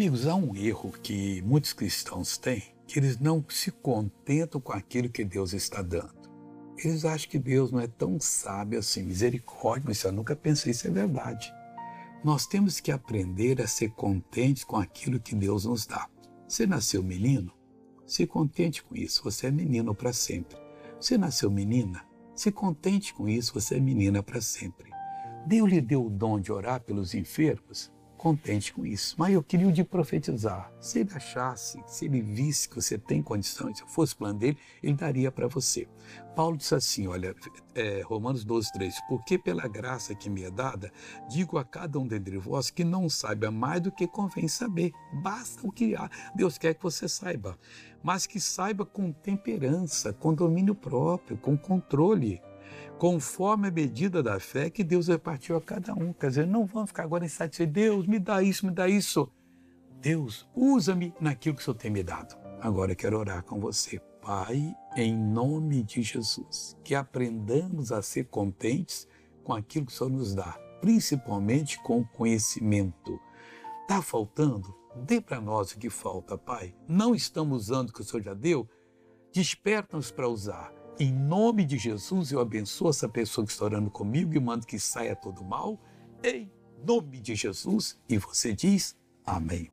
Amigos, há um erro que muitos cristãos têm, que eles não se contentam com aquilo que Deus está dando. Eles acham que Deus não é tão sábio assim, misericórdia, mas eu nunca pensei isso é verdade. Nós temos que aprender a ser contentes com aquilo que Deus nos dá. Você nasceu menino? Se contente com isso, você é menino para sempre. Você nasceu menina? Se contente com isso, você é menina para sempre. Deus lhe deu o dom de orar pelos enfermos? Contente com isso. Mas eu queria o de profetizar. Se ele achasse, se ele visse que você tem condições, se fosse plano dele, ele daria para você. Paulo disse assim, olha, é, Romanos 12, 3, porque pela graça que me é dada, digo a cada um dentre vós que não saiba mais do que convém saber. Basta o que Deus quer que você saiba, mas que saiba com temperança, com domínio próprio, com controle conforme a medida da fé que Deus repartiu a cada um. Quer dizer, não vamos ficar agora insatisfeitos. Deus, me dá isso, me dá isso. Deus, usa-me naquilo que o Senhor tem me dado. Agora eu quero orar com você. Pai, em nome de Jesus, que aprendamos a ser contentes com aquilo que o Senhor nos dá, principalmente com o conhecimento. Está faltando? Dê para nós o que falta, Pai. Não estamos usando o que o Senhor já deu? Desperta-nos para usar em nome de Jesus, eu abençoo essa pessoa que está orando comigo e mando que saia todo mal. Em nome de Jesus. E você diz amém.